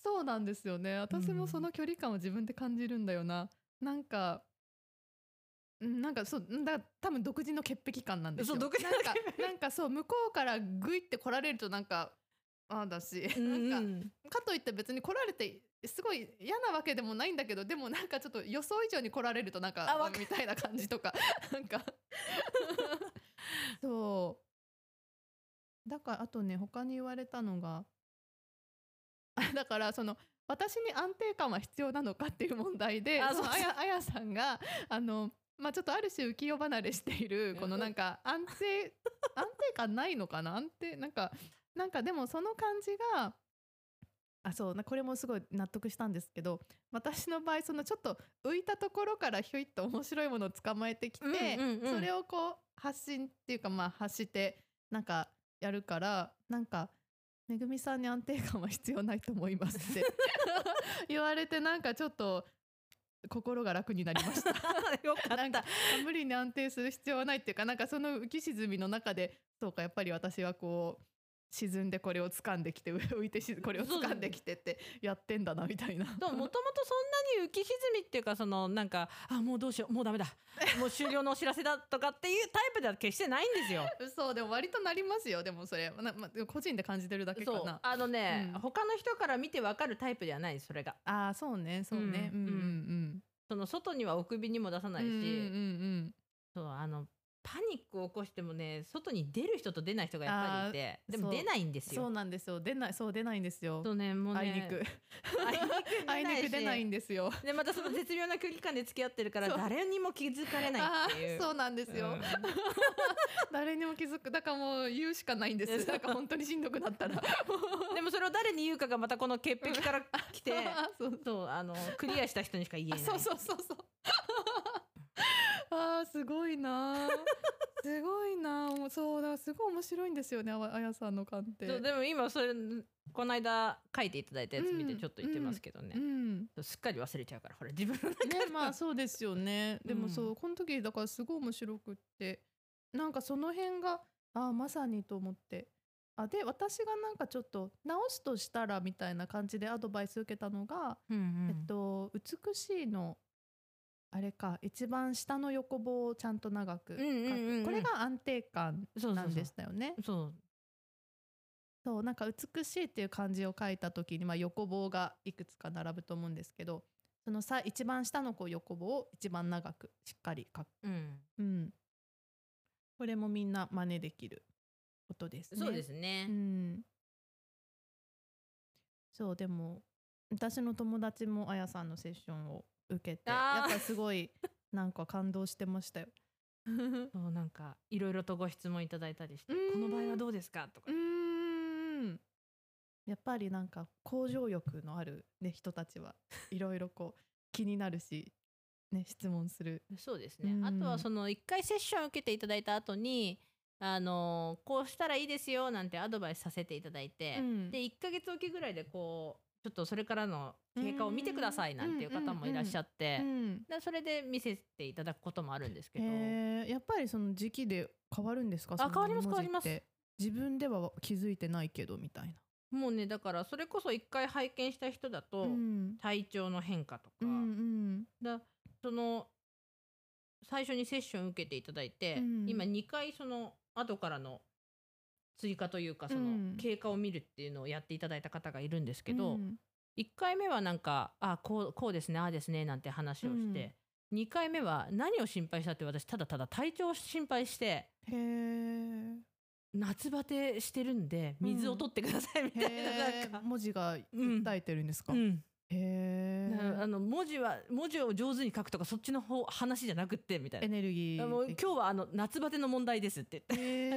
A: そうなんですよね。私もその距離感を自分で感じるんだよな、なんかうんなんかそうだ多分独自の潔癖感なんですよ。
B: そう独自の
A: なんかなんかそう向こうからグイって来られるとなんかああだし、
B: うん
A: なんかかといって別に来られてすごい嫌なわけでもないんだけどでもなんかちょっと予想以上に来られるとなんか
B: あ
A: みたいな感じとか。なんか。そう。だからあとね他に言われたのがあだからその私に安定感は必要なのかっていう問題で
B: あ
A: やさんがあのまあちょっとある種浮世離れしているこのなんか安定 安定感ないのかな安定なんかなんかでもその感じがあそうなこれもすごい納得したんですけど私の場合そのちょっと浮いたところからひょいっと面白いものを捕まえてきて、
B: うんうんうん。
A: それをこう発信っていうかまあ発してなんかやるからなんかめぐみさんに安定感は必要ないと思いますって 言われてなんかちょっと心が楽になりました。
B: よか
A: なんか
B: った。
A: 無理に安定する必要はないっていうかなんかその浮き沈みの中でそうかやっぱり私はこう沈んでこれを掴んできて 浮いてしこれを掴んできてってやってんだなみたいな。
B: でももともとそんなに浮き沈みっていうかそのなんかあもうどうしようもうダメだ もう終了のお知らせだとかっていうタイプでは決してないんですよ。
A: そうでも割となりますよでもそれ、なまあ、個人で感じてるだけかな。
B: あのね、
A: うん
B: 他の人から見てわかるタイプではないそれが
A: ああそうねそうね。
B: う
A: うんんうんうん。
B: その外にはお首にも出さないし、
A: うんうんうん
B: ニックを起こしてもね外に出る人と出ない人がやっぱりいてでも出ないんです
A: そう
B: よ。
A: なんですよ出ないそう出ないんですよ。
B: そうねもうね
A: あいにく
B: あいにく
A: 出ない
B: し
A: んですよ。
B: でまたその絶妙な距離感で付き合ってるから誰にも気づかれない
A: あ
B: っていう。
A: ーそうなんですよ。
B: うん
A: 誰にも気づくだからもう言うしかないんです。なんか本当にしんどくなったら。
B: でもそれを誰に言うかがまたこの潔癖から来て
A: あそう
B: あのクリアした人にしか言えない
A: あそうそうそうそう。あーすごいなー。すごいなー。もうそうだすごい面白いんですよねあわあやさんの鑑定。
B: でも今それこの間書いていただいたやつ見て
A: うん
B: ちょっと言ってますけどね
A: う、ん。
B: すっかり忘れちゃうからほら自分の中で
A: ねまあそうですよね。でもそう、
B: うん
A: この時だからすごい面白くってなんかその辺があーまさにと思って。あで私がなんかちょっと直すとしたらみたいな感じでアドバイス受けたのが、
B: うんうん
A: えっと美しいのあれか一番下の横棒をちゃんと長くこれが安定感なんでしたよね。
B: そう。
A: そうなんか美しいっていう漢字を書いた時に、まあ、横棒がいくつか並ぶと思うんですけどそのさ一番下のこう横棒を一番長くしっかり書く、
B: うん。
A: うん、これもみんな真似できることですね。
B: そうですね。
A: う、ん、そうでも私の友達もあやさんのセッションを受けてやっぱすごいなんか感動してましたよ。
B: そうなんかいろいろとご質問いただいたりして
A: うん。
B: この場合はどうですか？とか。
A: やっぱりなんか向上欲のある、ね、人たちは いろいろこう気になるし、ね、質問する。
B: そうですね、
A: うん。
B: あとはその1回セッションを受けていただいた後にあのこうしたらいいですよなんてアドバイスさせていただいて、
A: うん。
B: で1ヶ月おきぐらいでこうちょっとそれからの経過を見てくださいなんていう方もいらっしゃって、
A: う
B: それで見せていただくこともあるんですけど、
A: やっぱりその時期で変わるんですか？
B: あ変わります変わります。
A: って自分では気づいてないけどみたい
B: もうねだからそれこそ1回拝見した人だ
A: な。
B: と、
A: うん。
B: 体調の変化とか、
A: うんうん。
B: だその最初にセッションを受けていただいて、
A: うん。
B: 今2回その後からの追加というかその
A: うん。
B: 経過を見るっていうのをやっていただいた方がいるんですけど、
A: うん。
B: 1回目はなんかあこうこうですねああですねなんて話をして、2回目は何を心配したって私ただただ体調を心配して。夏バテしてるんで水を取ってくださいみたいな,、
A: へ
B: なんか。
A: ー文字が訴えてるんですか？
B: うん。
A: へ
B: あの文字は文字を上手に書くとかそっちの方話じゃなくってみたいな。
A: エネルギー
B: あもう
A: 的。
B: 今日はあの夏バテの問題ですって言って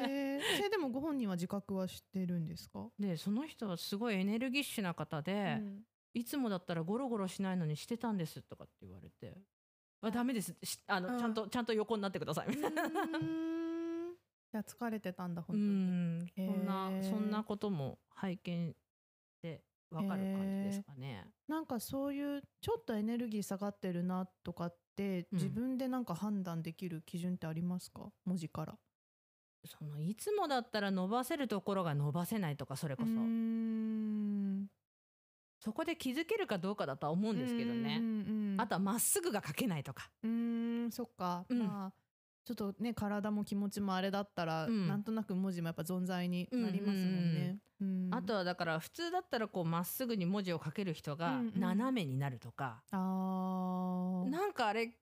A: それでもご本人は自覚はしてるんですか？
B: でその人はすごいエネルギッシュな方で、
A: うん
B: いつもだったらゴロゴロしないのにしてたんですとかって言われて「あダメですしあの、
A: うん
B: ちゃんとちゃんと横になってください」みたいな。
A: いや疲れてたんだ
B: う
A: 本当に。
B: そんなそんなことも拝見でわかる感じですかね。
A: なんかそういうちょっとエネルギー下がってるなとかって
B: うん
A: 自分でなんか判断できる基準ってありますか、文字から。
B: そのいつもだったら伸ばせるところが伸ばせないとかそれこそ、そこで気づけるかどうかだとは思うんですけどね。
A: うんうんうん。
B: あとはまっすぐが書けないとか。
A: うーんそっか、
B: うん。
A: まあちょっとね体も気持ちもあれだったら、
B: うん。
A: なんとなく文字もやっぱ存在になりますもんね。うん。
B: あとはだから普通だったらこうまっすぐに文字を書ける人が
A: うんうん。
B: 斜めになるとか、
A: あー。
B: なんかあれ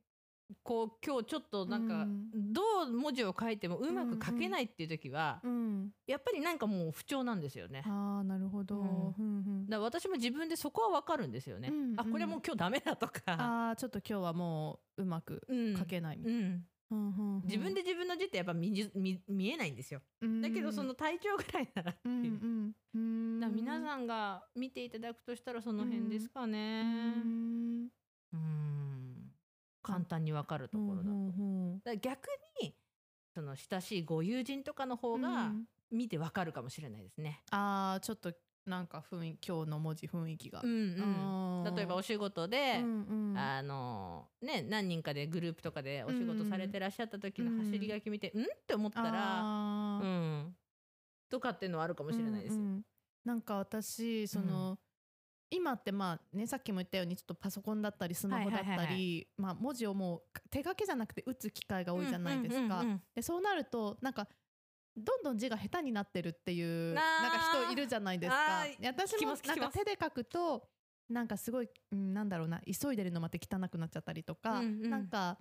B: こう今日ちょっとなんか
A: うん。
B: どう文字を書いてもうまく書けないっていう時は
A: うん、
B: やっぱりなんかもう不調なんですよね。
A: ああなるほど、
B: うん。
A: うんうん。
B: ら私も自分でそこはわかるんですよね。
A: うんうん。
B: あこれもう今日ダメだとか。
A: ああちょっと今日はもううまく
B: うん
A: 書けないみたいな、
B: うん、
A: うんうんうん。
B: 自分で自分の字ってやっぱ見じ見見えないんですよ。だけどその体調ぐらいならって
A: うん
B: いう。
A: うんうん。
B: だ皆さんが見ていただくとしたらその辺ですか
A: う
B: ね。
A: ん。
B: うん簡単にわかるところだと。
A: うんうん
B: だから逆にその親しいご友人とかの方
A: うん
B: が
A: うん。
B: 見てわかるかもしれないですね。
A: ああちょっとなんか雰囲気今日の文字雰囲気が、
B: うんうん、例えばお仕事で、
A: うんうん。
B: あのね、何人かでグループとかでお仕事されてらっしゃった時の走り書き見て、うん、って思ったら、うん、とかっていうのはあるかもしれないですよ。
A: うんうん。なんか私その、今ってまあねさっきも言ったようにちょっとパソコンだったりスマホだったり、文字をもう手書きじゃなくて打つ機会が多いじゃないですか。でそうなるとなんかどんどん字が下手になってるっていうなんか人いるじゃないですか。私もなんか手で書くとなんかすごい、うん、なんだろうな急いでるのまで汚くなっちゃったりとか、
B: うんうん。
A: なんか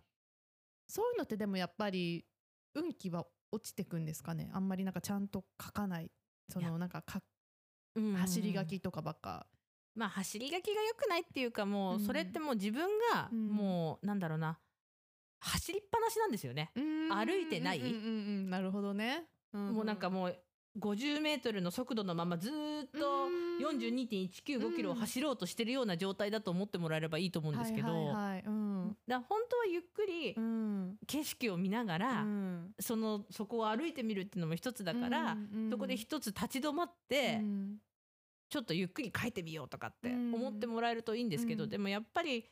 A: そういうのってでもやっぱり運気は落ちてくんですかね。あんまりなんかちゃんと書かない。そのなんかか
B: うん。
A: 走り書きとかばっか。
B: まあ走り書きが良くないっていうかもう
A: うん。
B: それってもう自分が
A: うん。
B: もうなんだろうな走りっぱなしなんですよね。歩いてない。
A: なるほどね。
B: もうなんかもう50メートルの速度のままずーっと42.195キロを走ろうとしてるような状態だと思ってもらえればいいと思うんですけど、本当はゆっくり
A: うん。
B: 景色を見ながら、
A: うん。
B: そのそこを歩いてみるっていうのも一つだから、そこで一つ立ち止まって、
A: うん
B: ちょっとゆっくり書いてみようとかって
A: うん。
B: 思ってもらえるといいんですけど、
A: うん。
B: でもやっぱり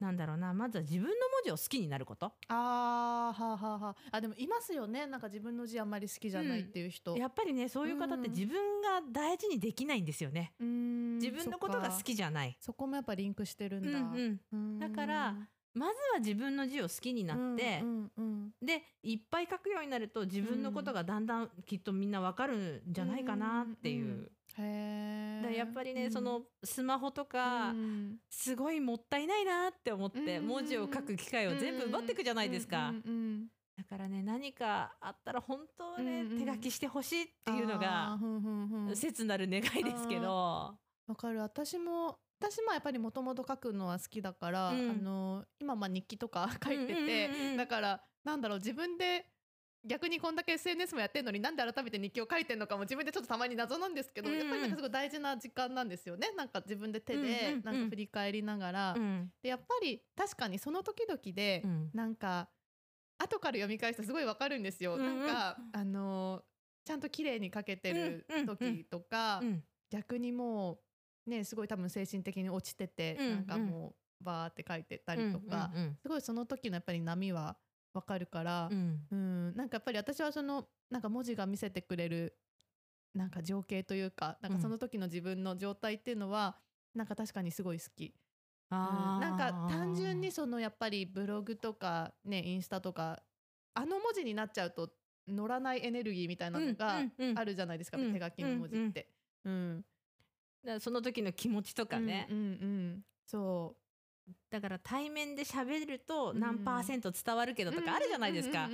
B: なんだろうなまずは自分の文字を好きになること。
A: あーはあはあはあ。あでもいますよね。なんか自分の字あんまり好きじゃないっていう人、
B: やっぱりねそういう方って
A: うん。
B: 自分が大事にできないんですよね、
A: うん
B: 自分のことが好きじゃない。
A: そこもやっぱリンクしてるんだ、
B: うんうん。
A: うん。
B: だからまずは自分の字を好きになって、
A: うんうんうん。
B: でいっぱい書くようになると自分のことがだんだんきっとみんなわかるんじゃないかなっていう。だやっぱりね、そのスマホとか、
A: うん。
B: すごいもったいないなって思って
A: うん。
B: 文字を書く機会を全部奪っていくじゃないですか、
A: うんうんうん
B: だからね何かあったら本当はね、
A: うんうん。
B: 手書きしてほしいっていうの
A: あ
B: が切なる願いですけど。
A: わかる。私も私もやっぱりもともと書くのは好きだから、
B: うん。
A: あの今まあ日記とか 書いてて、
B: うんうんうんうん。
A: だからなんだろう自分で逆にこんだけ SNS もやってんのになんで改めて日記を書いてんのかも自分でちょっとたまに謎なんですけど、
B: うん
A: やっぱりなんかすごい大事な時間なんですよね。なんか自分で手
B: うんうん
A: で
B: うん。
A: なんか振り返りながら、
B: うん
A: でやっぱり確かにその時々で、
B: うん。
A: なんか後から読み返すとすごいわかるんですよ、
B: うんうん。
A: なんかあのーちゃんと綺麗に書けてる
B: うんうん
A: 時とか、
B: うん。
A: 逆にもうねすごい多分精神的に落ちてて、
B: うんうん。
A: なんかもうバーって書いてたりとか、
B: うん。
A: すごいその時のやっぱり波はわかるから
B: う、ん。
A: うん。なんかやっぱり私はそのなんか文字が見せてくれるなんか情景というかなんかその時の自分の状態っていうのは、なんか確かにすごい好き。
B: あー。
A: なんか単純にそのやっぱりブログとかねインスタとかあの文字になっちゃうと乗らないエネルギーみたいなのが
B: うんうんうん。
A: あるじゃないですか、
B: うん
A: 手書きの文字って。うん
B: だからその時の気持ちとかね、
A: うんうんうん。そ
B: だから対面で喋ると
A: うん
B: 何パーセント伝わるけ
A: う
B: どとかあるじゃないですか。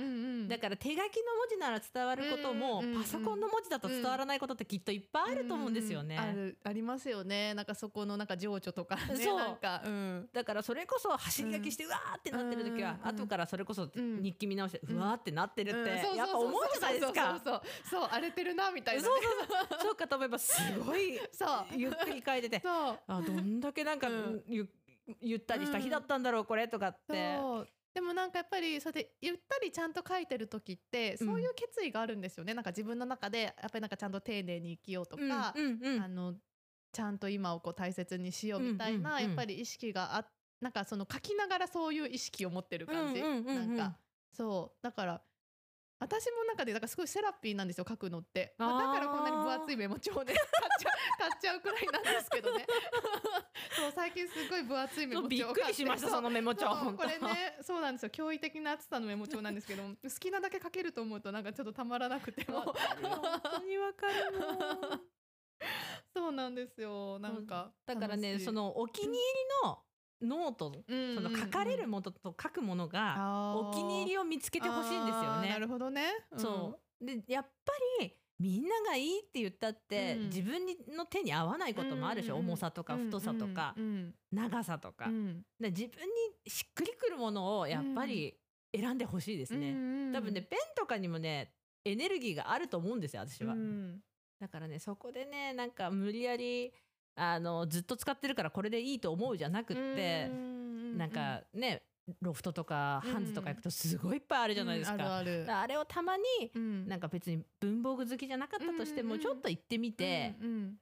B: だから手書きの文字なら伝わることもパソコンの文字だと伝わらないことってきっといっぱいあると思うんですよね。
A: うあるありますよね。なんかそこのなんか情緒とかね
B: そう。
A: なんか、うん、
B: だからそれこそ走り書きしてうわーってなってる時は
A: うん
B: 後からそれこそ
A: うん。
B: 日記見直して
A: う
B: わーってなってるっ
A: うん。
B: て
A: そうそうそう。
B: やっぱ思うじゃないですか。
A: そうそうそう。そうそう荒れてるなみたいな、
B: そう
A: ね、
B: そう。そうかと思えばすごい
A: そう。
B: ゆっくり書いてて
A: そう。
B: あどんだけなんか
A: うん。
B: ゆゆったりした日だったんだろうこれとかって。
A: でもなんかやっぱりそうやってゆったりちゃんと書いてる時ってそういう決意があるんですよね、なんか自分の中でやっぱりなんかちゃんと丁寧に生きようとか、
B: うんうんうん。
A: あのちゃんと今をこう大切にしようみたいな、
B: うんうんうん。
A: やっぱり意識があなんかその書きながらそういう意識を持ってる感じ、
B: うんうんうんうん。
A: なんかそう。だから私も中でだからすごいセラピーなんですよ書くのって、まあだからこんなに分厚いメモ帳をね 買っちゃうくらいなんですけどね。そう最近すごい分厚いメモ帳
B: びっくりしましたそのメモ帳
A: これねそうなんですよ。驚異的な厚さのメモ帳なんですけど好きなだけ書けると思うとなんかちょっとたまらなくても
B: 本当にわかる
A: そうなんですよ。なんか
B: だからねそのお気に入りのノート、
A: うん
B: その書かれるものと書くものがお気に入りを見つけてほしいんですよね。
A: な。るほどね、うん。
B: そう。でやっぱりみんながいいって言ったって、
A: うん。
B: 自分の手に合わないこともあるでしょ、
A: うん
B: 重さとか太さとか、
A: うん
B: 長さとか、
A: うん。
B: 自分にしっくりくるものをやっぱり選んでほしいですね、
A: うん。
B: 多分ねペンとかにもねエネルギーがあると思うんですよ私は、
A: うん。
B: だからねそこでねなんか無理やりあのずっと使ってるからこれでいいと思うじゃなくって、
A: うん
B: なんかねロフトとか
A: うん
B: ハンズとか行くとすごいいっぱいあるじゃないですか。
A: うんあるある。
B: あれをたまに
A: うん。
B: なんか別に文房具好きじゃなかったとして
A: うんうんうん
B: もちょっと行ってみて
A: うんうん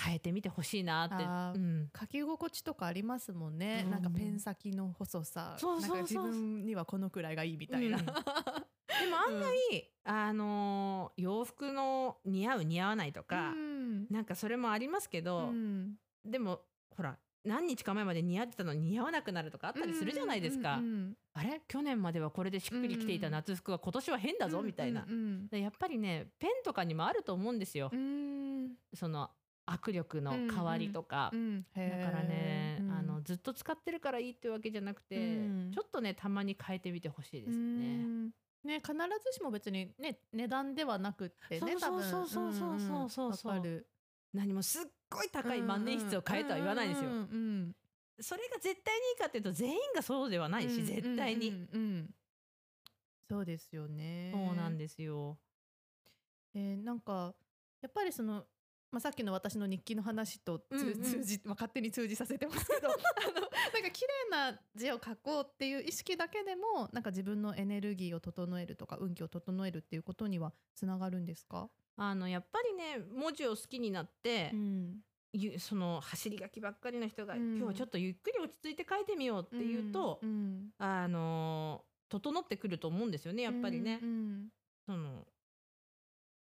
B: 変えてみてほしいなって。うん。
A: 書き心地とかありますもんね、
B: うん。
A: なんかペン先の細さ。
B: そうそうそう。
A: なんか自分にはこのくらいがいいみたいな、
B: うんでも案外、あのー洋服の似合う似合わないとか、
A: うん。
B: なんかそれもありますけど、
A: うん。
B: でもほら何日か前まで似合ってたのに似合わなくなるとかあったりするじゃないですか。
A: うんうん
B: あれ？去年まではこれでしっくりきていた夏服が今年は変だぞみたいな。
A: うん
B: でやっぱりねペンとかにもあると思うんですよ、
A: うん。
B: その握力の変わりとか、
A: うん。へー。
B: だからね、
A: うん。
B: あのずっと使ってるからいいってわけじゃなくて、
A: うん。
B: ちょっとねたまに変えてみてほしいです
A: う
B: ね。
A: んね必ずしも別にね値段ではなくってね
B: そうそうそうそうそうそうそう何もすっごい高い万年筆を買えとは言わないですよ。
A: うんうん
B: それが絶対にいいかっていうと全員がそうではないし、
A: うん
B: 絶対に、
A: うんうん。うんそうですよね。
B: そうなんですよ。
A: えーなんかやっぱりその、まあ、さっきの私の日記の話と通じ、まあ、勝手に通じさせてますけど あのなんか綺麗な字を書こうっていう意識だけでもなんか自分のエネルギーを整えるとか運気を整えるっていうことにはつながるんですか、
B: あのやっぱりね文字を好きになって、
A: ん。
B: ゆその走り書きばっかりの人が、
A: うん。
B: 今日はちょっとゆっくり落ち着いて書いてみようっていうと、
A: うん。
B: あの整ってくると思うんですよねやっぱりね。
A: うん。
B: その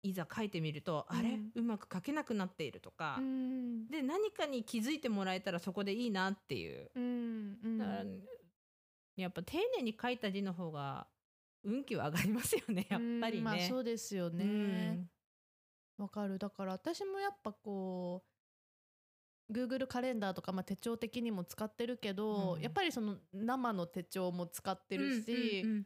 B: いざ書いてみると、
A: うん。
B: あれ？うまく書けなくなっているとか、
A: うん。
B: で何かに気づいてもらえたらそこでいいなっていう。
A: うん。うん。
B: だからやっぱ丁寧に書いた字の方が運気は上がりますよねやっぱりね。
A: うんまあそうですよ
B: う
A: ね
B: ん。
A: わかる。だから私もやっぱこう Google カレンダーとか、まあ、手帳的にも使ってるけど、
B: うん。
A: やっぱりその生の手帳も使ってるし、
B: うんうん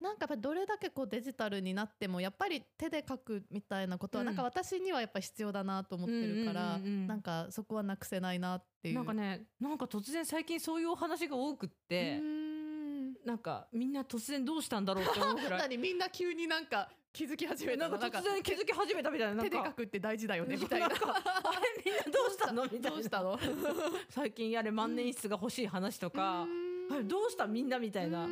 A: なんかやっぱりどれだけこうデジタルになってもやっぱり手で書くみたいなことは、
B: うん。
A: なんか私にはやっぱ必要だなと思ってるから、なんかそこはなくせないなっていう。
B: なんかねなんか突然最近そういうお話が多くっ
A: う
B: て、
A: ん。
B: なんかみんな突然どうしたんだろうって思うぐらい。
A: 何みんな急になんか気づき始めたの？
B: なんか突然気づき始めたみたいな
A: 手で
B: か
A: 書くって大事だよねみたいな。
B: あれみんなどうしたの？みたいな。
A: どうしたの？
B: 最近やれ万年筆が欲しい話とか、どうした？みんなみたいな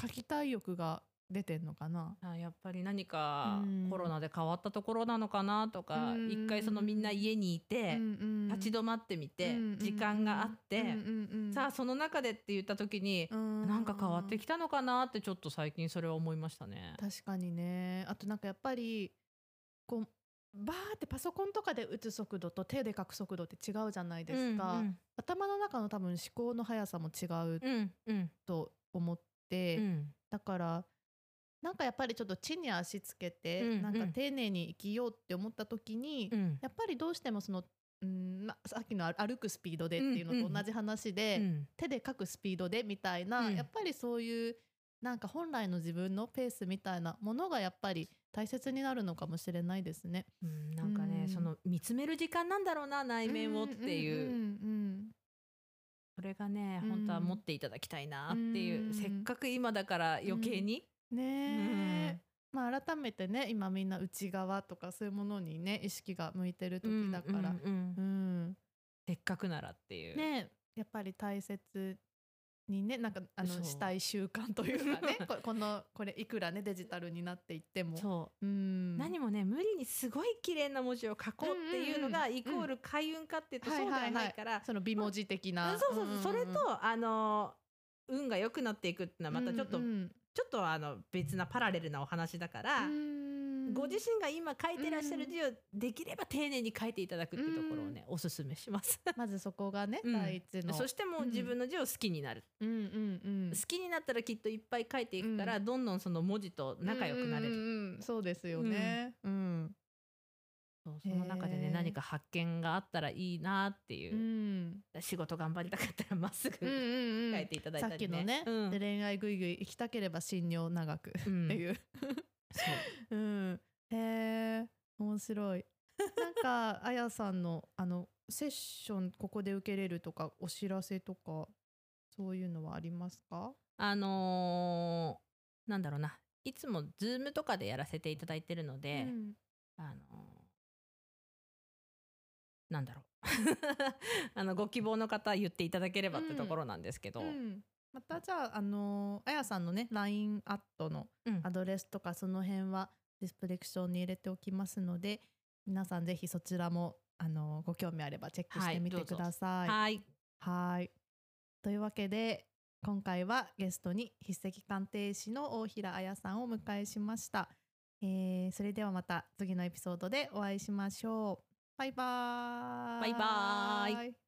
A: 書きたい欲が出てんのかな？
B: あやっぱり何か
A: うん。
B: コロナで変わったところなのかなとか
A: うん。
B: 一回そのみんな家にいて立ち止まってみて時間があってさあその中でって言った時に
A: あ
B: なんか変わってきたのかなってちょっと最近それは思いましたね。
A: 確かにね。あとなんかやっぱりこうバーってパソコンとかで打つ速度と手で書く速度って違うじゃないですか、
B: うん
A: 頭の中の多分思考の速さも違う
B: うんうん。
A: と思って、
B: うん。
A: だからなんかやっぱりちょっと地に足つけて、
B: うん
A: なんか丁寧に生きようって思った時に、
B: うん。
A: やっぱりどうしてもその、うんま、さっきの歩歩くスピードでっていう
B: うんうん。
A: のと同じ話で、
B: うん。
A: 手で書くスピードでみたいな、
B: うん。
A: やっぱりそういうなんか本来の自分のペースみたいなものがやっぱり大切になるのかもしれないですね。
B: うんなんかね、
A: うん。
B: その見つめる時間なんだろうな内面をっていう,、れがね
A: うん。
B: 本当は持っていただきたいなっていう、
A: うん。
B: せっかく今だから余計に、
A: うん。ねまあ改めてね今みんな内側とかそういうものにね意識が向いてる時だから、
B: うんせっかくならっていう。
A: ねやっぱり大切にねなんかあのしたい習慣というかね ここのこれいくらねデジタルになっていっても。
B: そう。
A: うん。
B: 何もね無理にすごい綺麗な文字を書こうっていうのがイコール開運かっていうと
A: はい
B: そうでは
A: はいはい
B: ないから、
A: その美文字的な、
B: そうそうそう、
A: んん。ん
B: それとあの運が良くなっていくっていうのはまたちょっと、ちょっとあの別なパラレルなお話だから、
A: うん。
B: ご自身が今書いてらっしゃる字をできれば丁寧に書いていただくっていうところをね、おすすめします。
A: まずそこがね、
B: うん。
A: 第一の。
B: そしてもう自分の字を好きになる、
A: うんうんうん
B: 好きになったらきっといっぱい書いていくから、どんどんその文字と仲良くなれる、
A: うんうんうん。そうですよね。うん、
B: そうその中でね
A: へー
B: 何か発見があったらいいなっていう。う、
A: ん。
B: 仕事頑張りたかったらまっすぐ
A: うんうんうん。
B: 書いていただいたりね、
A: さっきのね、
B: うん。
A: で恋愛ぐいぐい行きたければ診療長く、
B: うん。
A: っていう、
B: そ う
A: うん、へえ面白い。なんかあやさんのあのセッションここで受けれるとかお知らせとかそういうのはありますか？
B: あのーなんだろうな。いつもズームとかでやらせていただいてるので、
A: うん。
B: あのーなんだろう。あのご希望の方言っていただければってところなんですけど、
A: うん。またじゃあ、あのあやさんのね LINE アットの
B: うん。
A: アドレスとかその辺はディスプレクションに入れておきますので皆さんぜひそちらもあのご興味あればチェックしてみてください。
B: はい。
A: はい。というわけで今回はゲストに筆跡鑑定士の大平彩さんをお迎えしました、えーそれではまた次のエピソードでお会いしましょうバイバーイ。
B: バイバーイ。